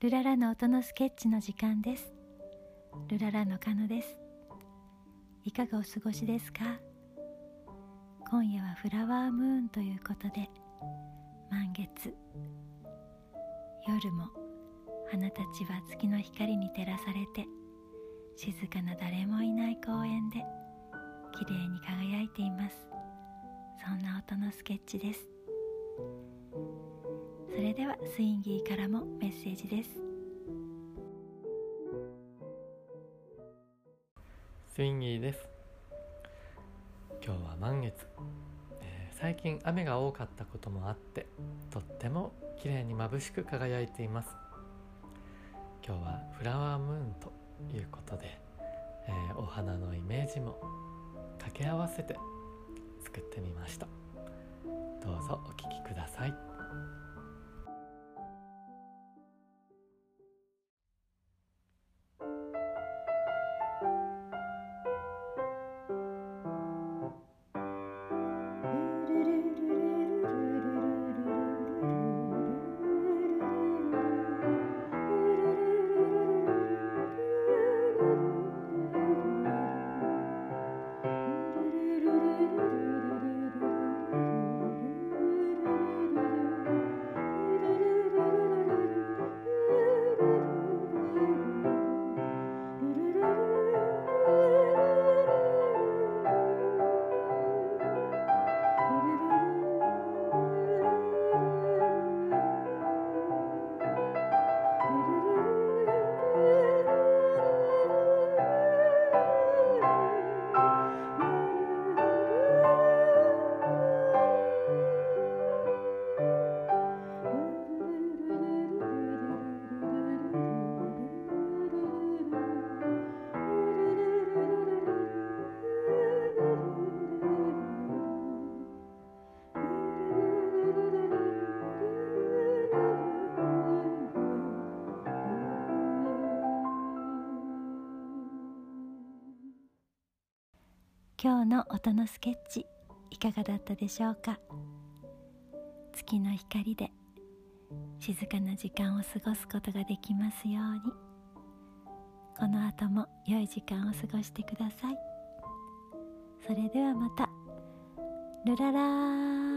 ルララの音のスケッチの時間です。ルララのカノです。いかがお過ごしですか？今夜はフラワームーンということで満月。夜も花たちは月の光に照らされて静かな誰もいない公園で綺麗に輝いています。そんな音のスケッチです。それではスインギーからもメッセージです。スインギーです。今日は満月、えー、最近雨が多かったこともあってとっても綺麗に眩しく輝いています。今日はフラワームーンということで、えー、お花のイメージも掛け合わせて作ってみました。どうぞお聴きください。今日の音のスケッチいかがだったでしょうか？月の光で静かな時間を過ごすことができますように。この後も良い時間を過ごしてください。それではまた。ルララー。